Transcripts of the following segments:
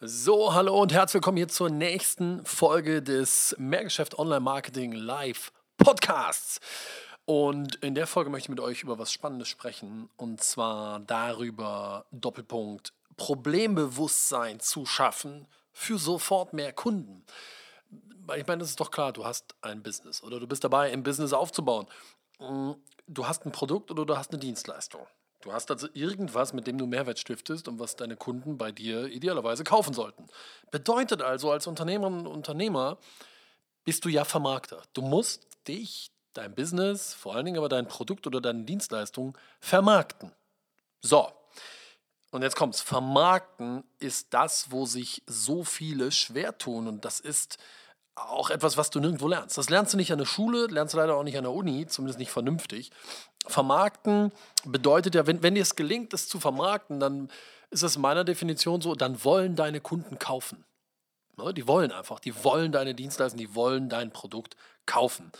So, hallo und herzlich willkommen hier zur nächsten Folge des Mehrgeschäft Online Marketing Live Podcasts. Und in der Folge möchte ich mit euch über was Spannendes sprechen und zwar darüber Doppelpunkt Problembewusstsein zu schaffen für sofort mehr Kunden. Ich meine, das ist doch klar, du hast ein Business oder du bist dabei, ein Business aufzubauen. Du hast ein Produkt oder du hast eine Dienstleistung. Du hast also irgendwas, mit dem du Mehrwert stiftest und was deine Kunden bei dir idealerweise kaufen sollten. Bedeutet also, als Unternehmerin und Unternehmer bist du ja Vermarkter. Du musst dich, dein Business, vor allen Dingen aber dein Produkt oder deine Dienstleistung vermarkten. So, und jetzt kommt's. Vermarkten ist das, wo sich so viele schwer tun. Und das ist auch etwas, was du nirgendwo lernst. Das lernst du nicht an der Schule, lernst du leider auch nicht an der Uni, zumindest nicht vernünftig. Vermarkten bedeutet ja, wenn, wenn dir es gelingt, es zu vermarkten, dann ist es in meiner Definition so, dann wollen deine Kunden kaufen. Ne, die wollen einfach, die wollen deine Dienstleistung, die wollen dein Produkt kaufen.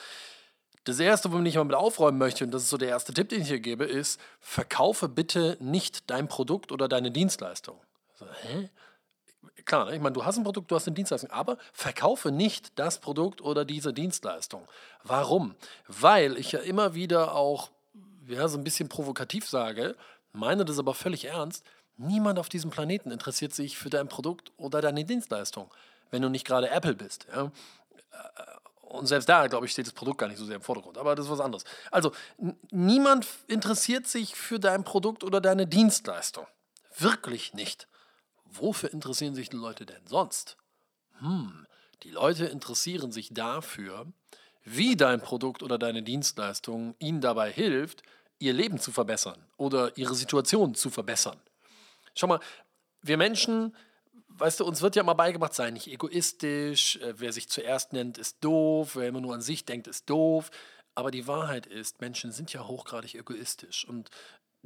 Das Erste, womit ich mal mit aufräumen möchte, und das ist so der erste Tipp, den ich hier gebe, ist, verkaufe bitte nicht dein Produkt oder deine Dienstleistung. So, hä? Klar, ich meine, du hast ein Produkt, du hast eine Dienstleistung, aber verkaufe nicht das Produkt oder diese Dienstleistung. Warum? Weil ich ja immer wieder auch ja, so ein bisschen provokativ sage, meine das aber völlig ernst, niemand auf diesem Planeten interessiert sich für dein Produkt oder deine Dienstleistung, wenn du nicht gerade Apple bist. Ja? Und selbst da, glaube ich, steht das Produkt gar nicht so sehr im Vordergrund. Aber das ist was anderes. Also, niemand interessiert sich für dein Produkt oder deine Dienstleistung. Wirklich nicht. Wofür interessieren sich die Leute denn sonst? Hm, die Leute interessieren sich dafür, wie dein Produkt oder deine Dienstleistung ihnen dabei hilft, ihr Leben zu verbessern oder ihre Situation zu verbessern. Schau mal, wir Menschen, weißt du, uns wird ja mal beigebracht, sei nicht egoistisch, äh, wer sich zuerst nennt, ist doof, wer immer nur an sich denkt, ist doof. Aber die Wahrheit ist, Menschen sind ja hochgradig egoistisch. Und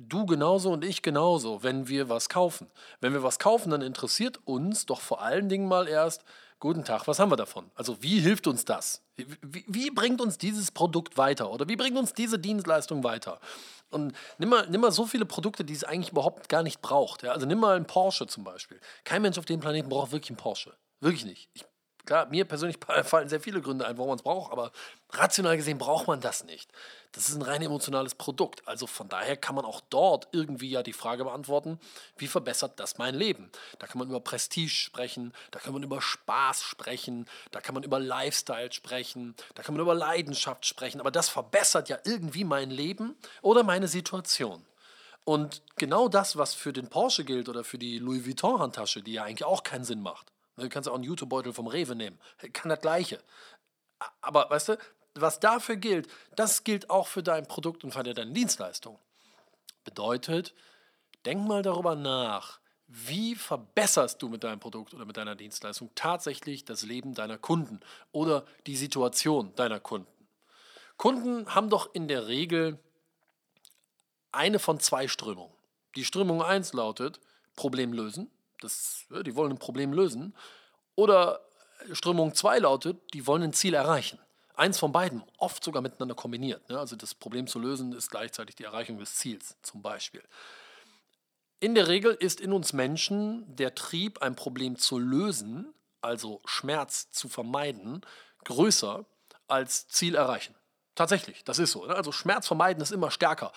du genauso und ich genauso, wenn wir was kaufen. Wenn wir was kaufen, dann interessiert uns doch vor allen Dingen mal erst, guten Tag, was haben wir davon? Also wie hilft uns das? Wie, wie, bringt uns dieses Produkt weiter oder wie bringt uns diese Dienstleistung weiter? Und nimm mal, nimm mal so viele Produkte, die es eigentlich überhaupt gar nicht braucht. Ja? Also nimm mal einen Porsche zum Beispiel. Kein Mensch auf dem Planeten braucht wirklich einen Porsche. Wirklich nicht. Ich Klar, mir persönlich fallen sehr viele Gründe ein, warum man es braucht, aber rational gesehen braucht man das nicht. Das ist ein rein emotionales Produkt. Also von daher kann man auch dort irgendwie ja die Frage beantworten, wie verbessert das mein Leben? Da kann man über Prestige sprechen, da kann man über Spaß sprechen, da kann man über Lifestyle sprechen, da kann man über Leidenschaft sprechen, aber das verbessert ja irgendwie mein Leben oder meine Situation. Und genau das, was für den Porsche gilt oder für die Louis Vuitton-Handtasche, die ja eigentlich auch keinen Sinn macht, Du kannst auch einen YouTube-Beutel vom Rewe nehmen. Kann das Gleiche. Aber weißt du, was dafür gilt, das gilt auch für dein Produkt und für deine Dienstleistung. Bedeutet, denk mal darüber nach, wie verbesserst du mit deinem Produkt oder mit deiner Dienstleistung tatsächlich das Leben deiner Kunden oder die Situation deiner Kunden. Kunden haben doch in der Regel eine von zwei Strömungen. Die Strömung 1 lautet Problem lösen das, die wollen ein Problem lösen. Oder Strömung 2 lautet, die wollen ein Ziel erreichen. Eins von beiden, oft sogar miteinander kombiniert. Ne? Also das Problem zu lösen ist gleichzeitig die Erreichung des Ziels zum Beispiel. In der Regel ist in uns Menschen der Trieb, ein Problem zu lösen, also Schmerz zu vermeiden, größer als Ziel erreichen. Tatsächlich, das ist so. Ne? Also Schmerz vermeiden ist immer stärker.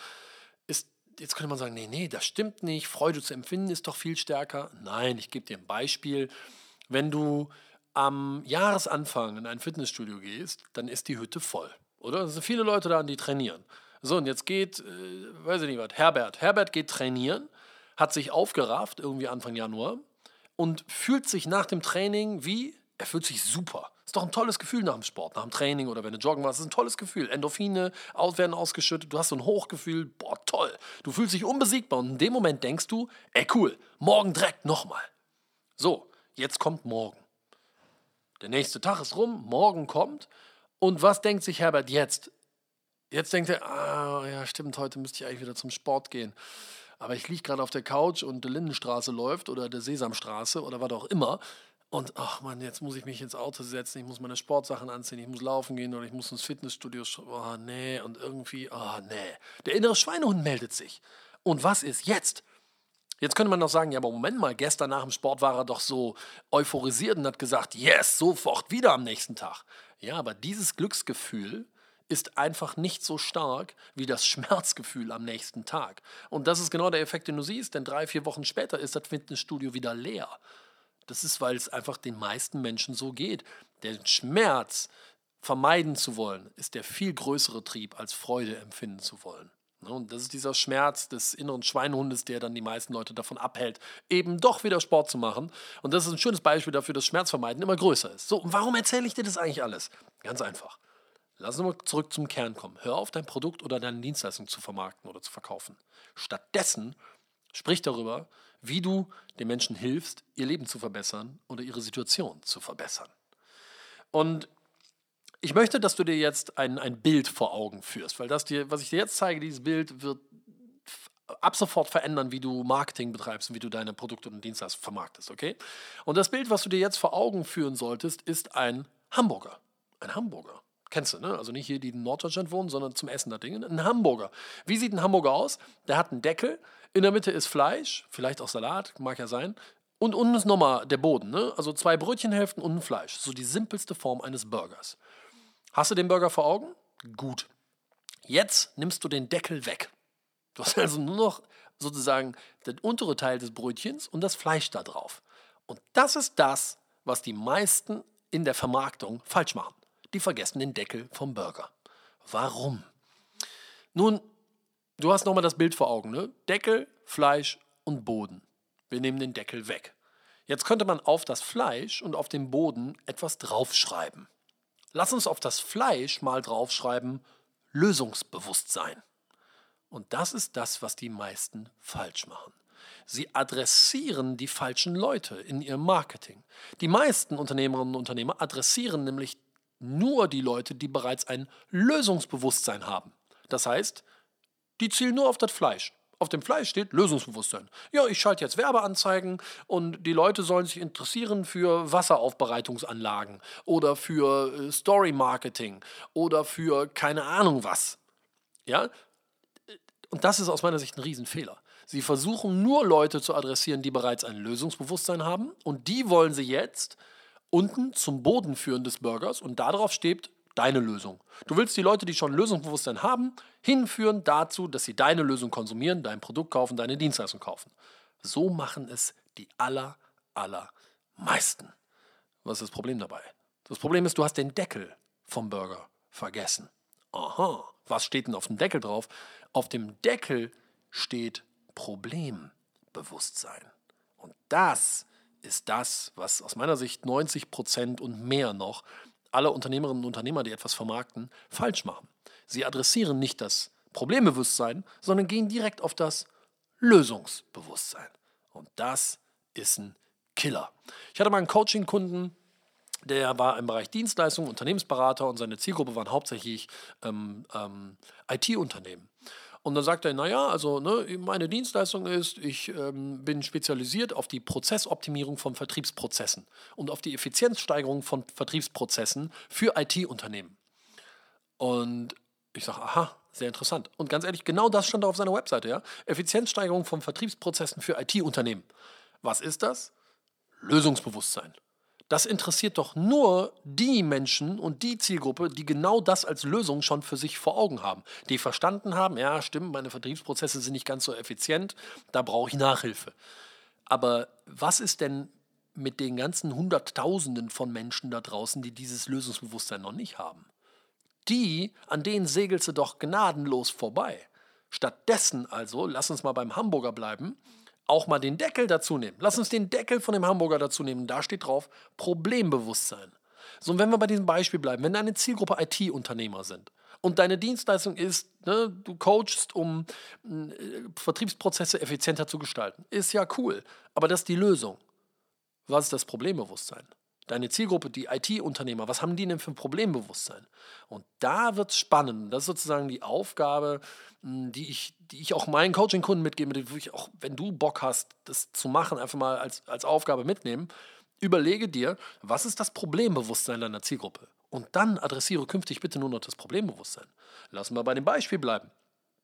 Ist jetzt könnte man sagen, nee, nee, das stimmt nicht. Freude zu empfinden ist doch viel stärker. Nein, ich gebe dir ein Beispiel. Wenn du am Jahresanfang in ein Fitnessstudio gehst, dann ist die Hütte voll. Oder? Es sind viele Leute da, die trainieren. So, und jetzt geht, äh, weiß ich nicht was, Herbert. Herbert geht trainieren, hat sich aufgerafft, irgendwie Anfang Januar, und fühlt sich nach dem Training wie, er fühlt sich super. Ist doch ein tolles Gefühl nach dem Sport, nach dem Training oder wenn du joggen warst. ist ein tolles Gefühl. Endorphine werden ausgeschüttet, du hast so ein Hochgefühl, boah, toll. Du fühlst dich unbesiegbar und in dem Moment denkst du, ey, cool, morgen direkt nochmal. So, jetzt kommt morgen. Der nächste Tag ist rum, morgen kommt. Und was denkt sich Herbert jetzt? Jetzt denkt er, ah, ja, stimmt, heute müsste ich eigentlich wieder zum Sport gehen. Aber ich liege gerade auf der Couch und die Lindenstraße läuft oder der Sesamstraße oder was auch immer. Und ach man, jetzt muss ich mich ins Auto setzen, ich muss meine Sportsachen anziehen, ich muss laufen gehen oder ich muss ins Fitnessstudio. Oh nee, und irgendwie, oh nee. Der innere Schweinehund meldet sich. Und was ist jetzt? Jetzt könnte man noch sagen, ja, aber Moment mal, gestern nach dem Sport war er doch so euphorisiert und hat gesagt, yes, sofort wieder am nächsten Tag. Ja, aber dieses Glücksgefühl ist einfach nicht so stark wie das Schmerzgefühl am nächsten Tag. Und das ist genau der Effekt, den du siehst, denn drei, vier Wochen später ist das Fitnessstudio wieder leer. Das ist, weil es einfach den meisten Menschen so geht. Den Schmerz vermeiden zu wollen, ist der viel größere Trieb, als Freude empfinden zu wollen. Ne, und das ist dieser Schmerz des inneren Schweinehundes, der dann die meisten Leute davon abhält, eben doch wieder Sport zu machen. Und das ist ein schönes Beispiel dafür, dass Schmerzvermeiden immer größer ist. So, und warum erzähle ich dir das eigentlich alles? Ganz einfach. Lass uns mal zurück zum Kern kommen. Hör auf, dein Produkt oder deine Dienstleistung zu vermarkten oder zu verkaufen. Stattdessen sprich darüber, wie du den Menschen hilfst, ihr Leben zu verbessern oder ihre Situation zu verbessern. Und ich möchte, dass du dir jetzt ein, ein Bild vor Augen führst, weil das dir, was ich dir jetzt zeige, dieses Bild wird ab sofort verändern, wie du Marketing betreibst und wie du deine Produkte und Dienstleistungen vermarktest, okay? Und das Bild, was du dir jetzt vor Augen führen solltest, ist ein Hamburger. Ein Hamburger. Kennst du, ne? Also nicht hier, die in Norddeutschland wohnen, sondern zum Essen da Dinge. Ein Hamburger. Wie sieht ein Hamburger aus? Der hat einen Deckel, in der Mitte ist Fleisch, vielleicht auch Salat, mag ja sein. Und unten ist nochmal der Boden, ne? Also zwei Brötchenhälften und ein Fleisch. So die simpelste Form eines Burgers. Hast du den Burger vor Augen? Gut. Jetzt nimmst du den Deckel weg. Du hast also nur noch sozusagen den untere Teil des Brötchens und das Fleisch da drauf. Und das ist das, was die meisten in der Vermarktung falsch machen. Die vergessen den Deckel vom Burger. Warum? Nun, du hast nochmal das Bild vor Augen. Ne? Deckel, Fleisch und Boden. Wir nehmen den Deckel weg. Jetzt könnte man auf das Fleisch und auf den Boden etwas draufschreiben. Lass uns auf das Fleisch mal draufschreiben, Lösungsbewusstsein. Und das ist das, was die meisten falsch machen. Sie adressieren die falschen Leute in ihrem Marketing. Die meisten Unternehmerinnen und Unternehmer adressieren nämlich nur die Leute, die bereits ein Lösungsbewusstsein haben. Das heißt, die zielen nur auf das Fleisch. Auf dem Fleisch steht Lösungsbewusstsein. Ja, ich schalte jetzt Werbeanzeigen und die Leute sollen sich interessieren für Wasseraufbereitungsanlagen oder für äh, Story Marketing oder für keine Ahnung was. Ja? Und das ist aus meiner Sicht ein Riesenfehler. Sie versuchen nur Leute zu adressieren, die bereits ein Lösungsbewusstsein haben und die wollen sie jetzt unten zum Boden führen des Burgers und darauf steht deine Lösung. Du willst die Leute, die schon Lösungsbewusstsein haben, hinführen dazu, dass sie deine Lösung konsumieren, dein Produkt kaufen, deine Dienstleistung kaufen. So machen es die aller, allermeisten. Was ist das Problem dabei? Das Problem ist, du hast den Deckel vom Burger vergessen. Aha, was steht denn auf dem Deckel drauf? Auf dem Deckel steht Problembewusstsein. Und das ist das, was aus meiner Sicht 90 Prozent und mehr noch alle Unternehmerinnen und Unternehmer, die etwas vermarkten, falsch machen. Sie adressieren nicht das Problembewusstsein, sondern gehen direkt auf das Lösungsbewusstsein. Und das ist ein Killer. Ich hatte mal einen Coaching-Kunden, der war im Bereich Dienstleistungen, Unternehmensberater und seine Zielgruppe waren hauptsächlich ähm, ähm, IT-Unternehmen. Und dann sagt er, naja, also ne, meine Dienstleistung ist, ich ähm, bin spezialisiert auf die Prozessoptimierung von Vertriebsprozessen und auf die Effizienzsteigerung von Vertriebsprozessen für IT-Unternehmen. Und ich sage, aha, sehr interessant. Und ganz ehrlich, genau das stand auf seiner Webseite, ja. Effizienzsteigerung von Vertriebsprozessen für IT-Unternehmen. Was ist das? Lösungsbewusstsein. Das interessiert doch nur die Menschen und die Zielgruppe, die genau das als Lösung schon für sich vor Augen haben. Die verstanden haben, ja, stimmt, meine Vertriebsprozesse sind nicht ganz so effizient, da brauche ich Nachhilfe. Aber was ist denn mit den ganzen Hunderttausenden von Menschen da draußen, die dieses Lösungsbewusstsein noch nicht haben? Die, an denen segelst du doch gnadenlos vorbei. Stattdessen also, lass uns mal beim Hamburger bleiben, auch mal den Deckel dazu nehmen. Lass uns den Deckel von dem Hamburger dazu nehmen. Da steht drauf Problembewusstsein. So, und wenn wir bei diesem Beispiel bleiben, wenn deine Zielgruppe IT-Unternehmer sind und deine Dienstleistung ist, ne, du coachst, um äh, Vertriebsprozesse effizienter zu gestalten, ist ja cool. Aber das ist die Lösung. Was ist das Problembewusstsein? Deine Zielgruppe, die IT-Unternehmer, was haben die denn für ein Problembewusstsein? Und da wird es spannend. Das ist sozusagen die Aufgabe, hm, die ich, die ich auch meinen Coaching-Kunden mitgebe, die wirklich auch, wenn du Bock hast, das zu machen, einfach mal als, als Aufgabe mitnehmen. Überlege dir, was ist das Problembewusstsein deiner Zielgruppe? Und dann adressiere künftig bitte nur noch das Problembewusstsein. Lassen wir bei dem Beispiel bleiben.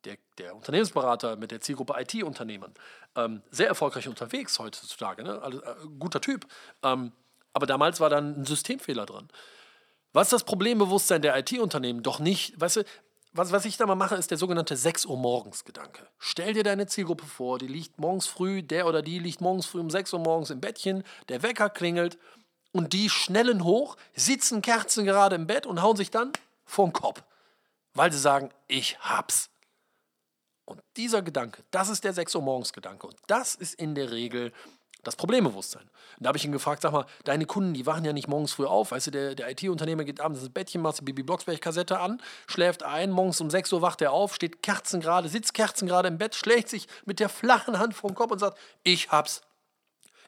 der, der Unternehmensberater mit der Zielgruppe IT-Unternehmen, ähm, sehr erfolgreich unterwegs heutzutage, ne? also, äh, guter Typ. Ähm, aber damals war dann ein Systemfehler drin. Was das Problembewusstsein der IT-Unternehmen? Doch nicht, weißt du, was, was ich da mal mache, ist der sogenannte 6 Uhr morgens Gedanke. Stell dir deine Zielgruppe vor, die liegt morgens früh, der oder die liegt morgens früh um 6 Uhr morgens im Bettchen, der Wecker klingelt und die schnellen hoch, sitzen Kerzen gerade im Bett und hauen sich dann vorm Kopf, weil sie sagen, ich hab's. Und dieser Gedanke, das ist der 6 Uhr morgens Gedanke und das ist in der Regel das Problembewusstsein. Und da habe ich ihn gefragt, sag mal, deine Kunden, die wachen ja nicht morgens früh auf. Weißt du, der, der IT-Unternehmer geht abends ins Bettchen, macht die Bibi Blocksberg-Kassette an, schläft ein, morgens um 6 Uhr wacht er auf, steht kerzengerade, sitzt kerzengerade im Bett, schlägt sich mit der flachen Hand den Kopf und sagt, ich hab's.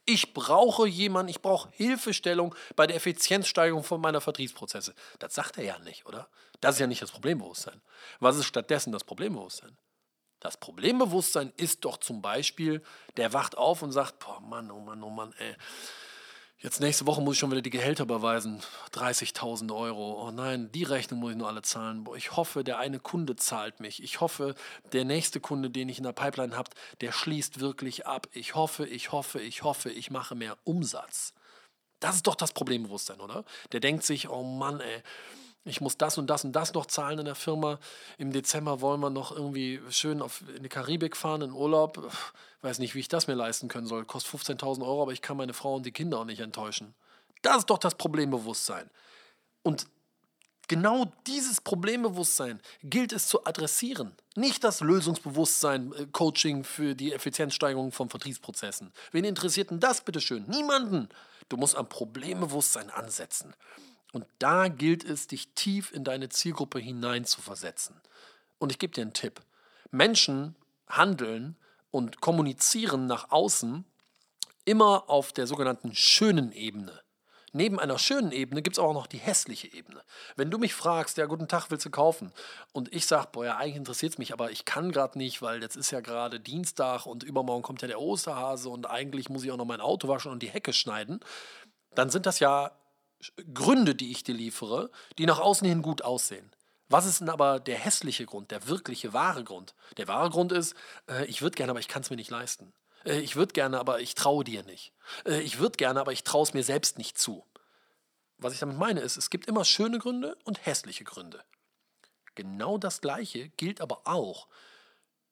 Ich brauche jemanden, ich brauche Hilfestellung bei der Effizienzsteigerung von meiner Vertriebsprozesse. Das sagt er ja nicht, oder? Das ist ja nicht das Problembewusstsein. Was ist stattdessen das Problembewusstsein? Das Problembewusstsein ist doch zum Beispiel, der wacht auf und sagt, boah, Mann, oh Mann, oh Mann, ey. Jetzt nächste Woche muss ich schon wieder die Gehälter überweisen. 30.000 Euro. Oh nein, die Rechnung muss ich nur alle zahlen. Boah, ich hoffe, der eine Kunde zahlt mich. Ich hoffe, der nächste Kunde, den ich in der Pipeline habe, der schließt wirklich ab. Ich hoffe, ich hoffe, ich hoffe, ich mache mehr Umsatz. Das ist doch das Problembewusstsein, oder? Der denkt sich, oh Mann, ey ich muss das und das und das noch zahlen in der Firma. Im Dezember wollen wir noch irgendwie schön auf, in die Karibik fahren, in Urlaub. Ich weiß nicht, wie ich das mir leisten können soll. Kostet 15.000 Euro, aber ich kann meine Frau und die Kinder auch nicht enttäuschen. Das ist doch das Problembewusstsein. Und genau dieses Problembewusstsein gilt es zu adressieren. Nicht das Lösungsbewusstsein, äh, Coaching für die Effizienzsteigerung von Vertriebsprozessen. Wen interessiert denn das, bitteschön? Niemanden. Du musst am Problembewusstsein ansetzen. Und da gilt es, dich tief in deine Zielgruppe hinein zu versetzen. Und ich gebe dir einen Tipp. Menschen handeln und kommunizieren nach außen immer auf der sogenannten schönen Ebene. Neben einer schönen Ebene gibt es auch noch die hässliche Ebene. Wenn du mich fragst, ja, guten Tag, willst du kaufen? Und ich sage, boah, ja, eigentlich interessiert es mich, aber ich kann gerade nicht, weil jetzt ist ja gerade Dienstag und übermorgen kommt ja der Osterhase und eigentlich muss ich auch noch mein Auto waschen und die Hecke schneiden. Dann sind das ja Gründe, die ich dir liefere, die nach außen hin gut aussehen. Was ist denn aber der hässliche Grund, der wirkliche wahre Grund? Der wahre Grund ist, äh, ich würde gerne, aber ich kann es mir nicht leisten. Äh, ich würde gerne, aber ich traue dir nicht. Äh, ich würde gerne, aber ich traue es mir selbst nicht zu. Was ich damit meine ist, es gibt immer schöne Gründe und hässliche Gründe. Genau das Gleiche gilt aber auch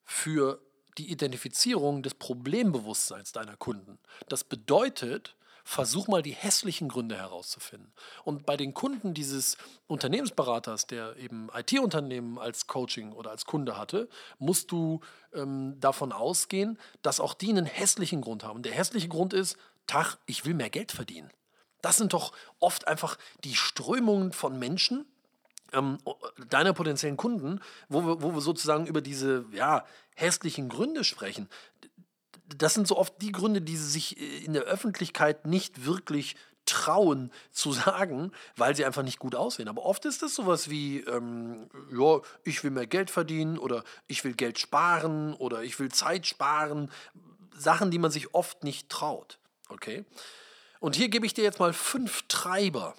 für die Identifizierung des Problembewusstseins deiner Kunden. Das bedeutet, versuch mal die hässlichen Gründe herauszufinden. Und bei den Kunden dieses Unternehmensberaters, der eben IT-Unternehmen als Coaching oder als Kunde hatte, musst du ähm, davon ausgehen, dass auch die einen hässlichen Grund haben. Der hässliche Grund ist, Tag, ich will mehr Geld verdienen. Das sind doch oft einfach die Strömungen von Menschen, ähm, deiner potenziellen Kunden, wo wir, wo wir sozusagen über diese ja, hässlichen Gründe sprechen das sind so oft die Gründe, die sie sich äh, in der Öffentlichkeit nicht wirklich trauen zu sagen, weil sie einfach nicht gut aussehen. Aber oft ist es sowas wie, ähm, ja, ich will mehr Geld verdienen oder ich will Geld sparen oder ich will Zeit sparen. Sachen, die man sich oft nicht traut. Okay? Und hier gebe ich dir jetzt mal fünf Treiber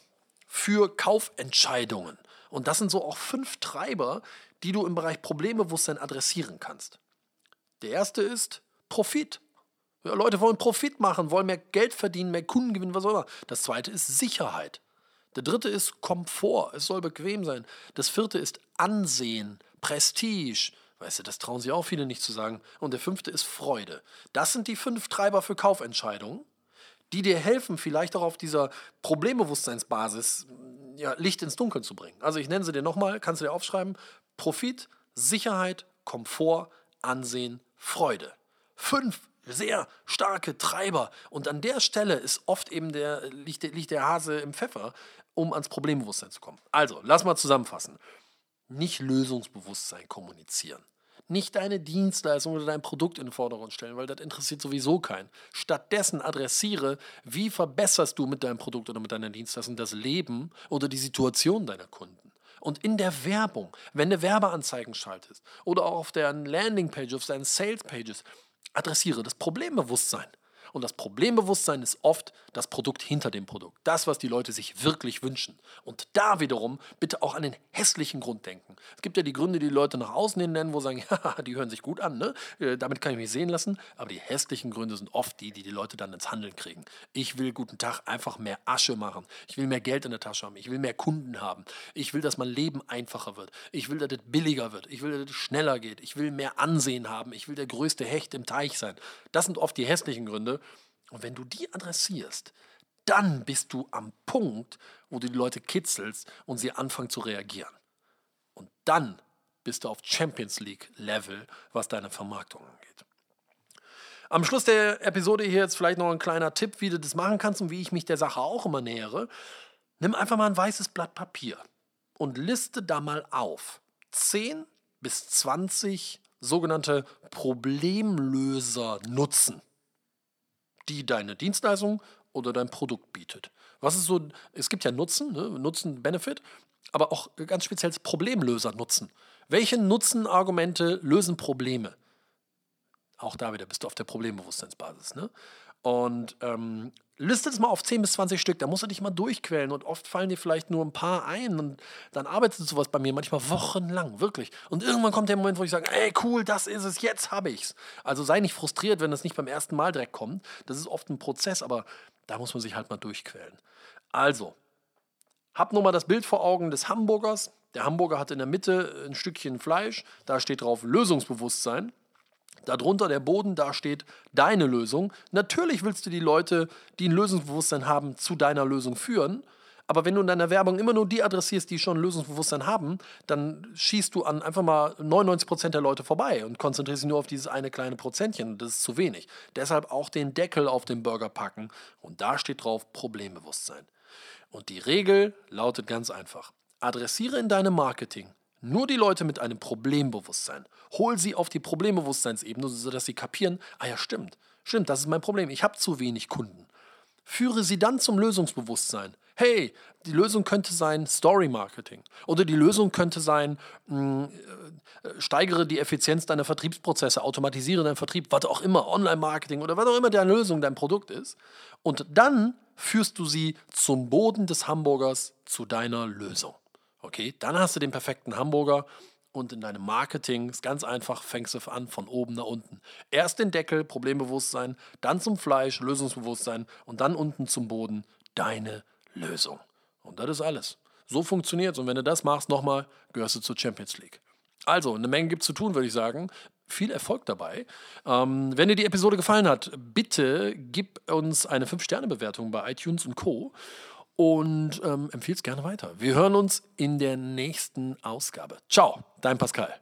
für Kaufentscheidungen. Und das sind so auch fünf Treiber, die du im Bereich Problembewusstsein adressieren kannst. Der erste ist Profit. Ja, Leute wollen Profit machen, wollen mehr Geld verdienen, mehr Kunden gewinnen, was auch immer. Das zweite ist Sicherheit. Der dritte ist Komfort, es soll bequem sein. Das vierte ist Ansehen, Prestige. Weißt du, das trauen sich auch viele nicht zu sagen. Und der fünfte ist Freude. Das sind die fünf Treiber für Kaufentscheidungen, die dir helfen, vielleicht auch auf dieser Problembewusstseinsbasis ja, Licht ins Dunkeln zu bringen. Also ich nenne sie dir nochmal, kannst du dir aufschreiben. Profit, Sicherheit, Komfort, Ansehen, Freude fünf sehr starke Treiber. Und an der Stelle ist oft eben der, liegt, liegt der Hase im Pfeffer, um ans Problembewusstsein zu kommen. Also, lass mal zusammenfassen. Nicht Lösungsbewusstsein kommunizieren. Nicht deine Dienstleistung oder dein Produkt in den Vordergrund stellen, weil das interessiert sowieso keinen. Stattdessen adressiere, wie verbesserst du mit deinem Produkt oder mit deiner Dienstleistung das Leben oder die Situation deiner Kunden. Und in der Werbung, wenn du Werbeanzeigen schaltest oder auch auf deinen Landingpage, auf deinen Salespages, adressiere das Problembewusstsein. Und das Problembewusstsein ist oft das Produkt hinter dem Produkt. Das, was die Leute sich wirklich wünschen. Und da wiederum bitte auch an den hässlichen Grund denken. Es gibt ja die Gründe, die die Leute nach außen hin nennen, wo sie sagen, ja, die hören sich gut an, ne? Äh, damit kann ich mich sehen lassen. Aber die hässlichen Gründe sind oft die, die die Leute dann ins Handeln kriegen. Ich will guten Tag einfach mehr Asche machen. Ich will mehr Geld in der Tasche haben. Ich will mehr Kunden haben. Ich will, dass mein Leben einfacher wird. Ich will, dass es billiger wird. Ich will, dass es schneller geht. Ich will mehr Ansehen haben. Ich will der größte Hecht im Teich sein. Das sind oft die hässlichen Gründe. Und wenn du die adressierst, dann bist du am Punkt, wo du die Leute kitzelst und sie anfangen zu reagieren. Und dann bist du auf Champions League Level, was deine Vermarktung angeht. Am Schluss der Episode hier jetzt vielleicht noch ein kleiner Tipp, wie du das machen kannst und wie ich mich der Sache auch immer nähere. Nimm einfach mal ein weißes Blatt Papier und liste da mal auf 10 bis 20 sogenannte Problemlöser nutzen, die deine Dienstleistung oder dein Produkt bietet. Was ist so, es gibt ja Nutzen, ne? Nutzen, Benefit, aber auch ganz speziell Problemlöser nutzen. Welche Nutzenargumente lösen Probleme? Auch da wieder bist du auf der Problembewusstseinsbasis. Ne? Und ähm, liste das mal auf 10 bis 20 Stück, da musst du dich mal durchquälen und oft fallen dir vielleicht nur ein paar ein und dann arbeitet sowas bei mir manchmal wochenlang, wirklich. Und irgendwann kommt der Moment, wo ich sage, ey cool, das ist es, jetzt habe ich's. Also sei nicht frustriert, wenn das nicht beim ersten Mal direkt kommt. Das ist oft ein Prozess, aber da muss man sich halt mal durchquälen. Also, hab nur mal das Bild vor Augen des Hamburgers. Der Hamburger hat in der Mitte ein Stückchen Fleisch, da steht drauf Lösungsbewusstsein. Darunter der Boden, da steht deine Lösung. Natürlich willst du die Leute, die ein Lösungsbewusstsein haben, zu deiner Lösung führen. Aber wenn du in deiner Werbung immer nur die adressierst, die schon Lösungsbewusstsein haben, dann schießt du an einfach mal 99% der Leute vorbei und konzentrierst dich nur auf dieses eine kleine Prozentchen. Das ist zu wenig. Deshalb auch den Deckel auf den Burger packen und da steht drauf Problembewusstsein. Und die Regel lautet ganz einfach. Adressiere in deinem Marketing nur die Leute mit einem Problembewusstsein. Hol sie auf die Problembewusstseinsebene, sodass sie kapieren, ah ja, stimmt, stimmt, das ist mein Problem, ich habe zu wenig Kunden. Führe sie dann zum Lösungsbewusstsein. Hey, die Lösung könnte sein Story Marketing. Oder die Lösung könnte sein, mh, äh, steigere die Effizienz deiner Vertriebsprozesse, automatisiere deinen Vertrieb, was auch immer, Online-Marketing oder was auch immer deine Lösung, dein Produkt ist. Und dann führst du sie zum Boden des Hamburgers zu deiner Lösung. Okay, dann hast du den perfekten Hamburger und in deinem Marketing ist ganz einfach, fängst du an von oben nach unten. Erst den Deckel, Problembewusstsein, dann zum Fleisch, Lösungsbewusstsein und dann unten zum Boden, deine Lösung. Und das ist alles. So funktioniert es. Und wenn du das machst, nochmal, gehörst du zur Champions League. Also, eine Menge gibt es zu tun, würde ich sagen. Viel Erfolg dabei. Ähm, wenn dir die Episode gefallen hat, bitte gib uns eine 5-Sterne-Bewertung bei iTunes und Co und ähm, empfiehl's gerne weiter. Wir hören uns in der nächsten Ausgabe. Ciao, dein Pascal.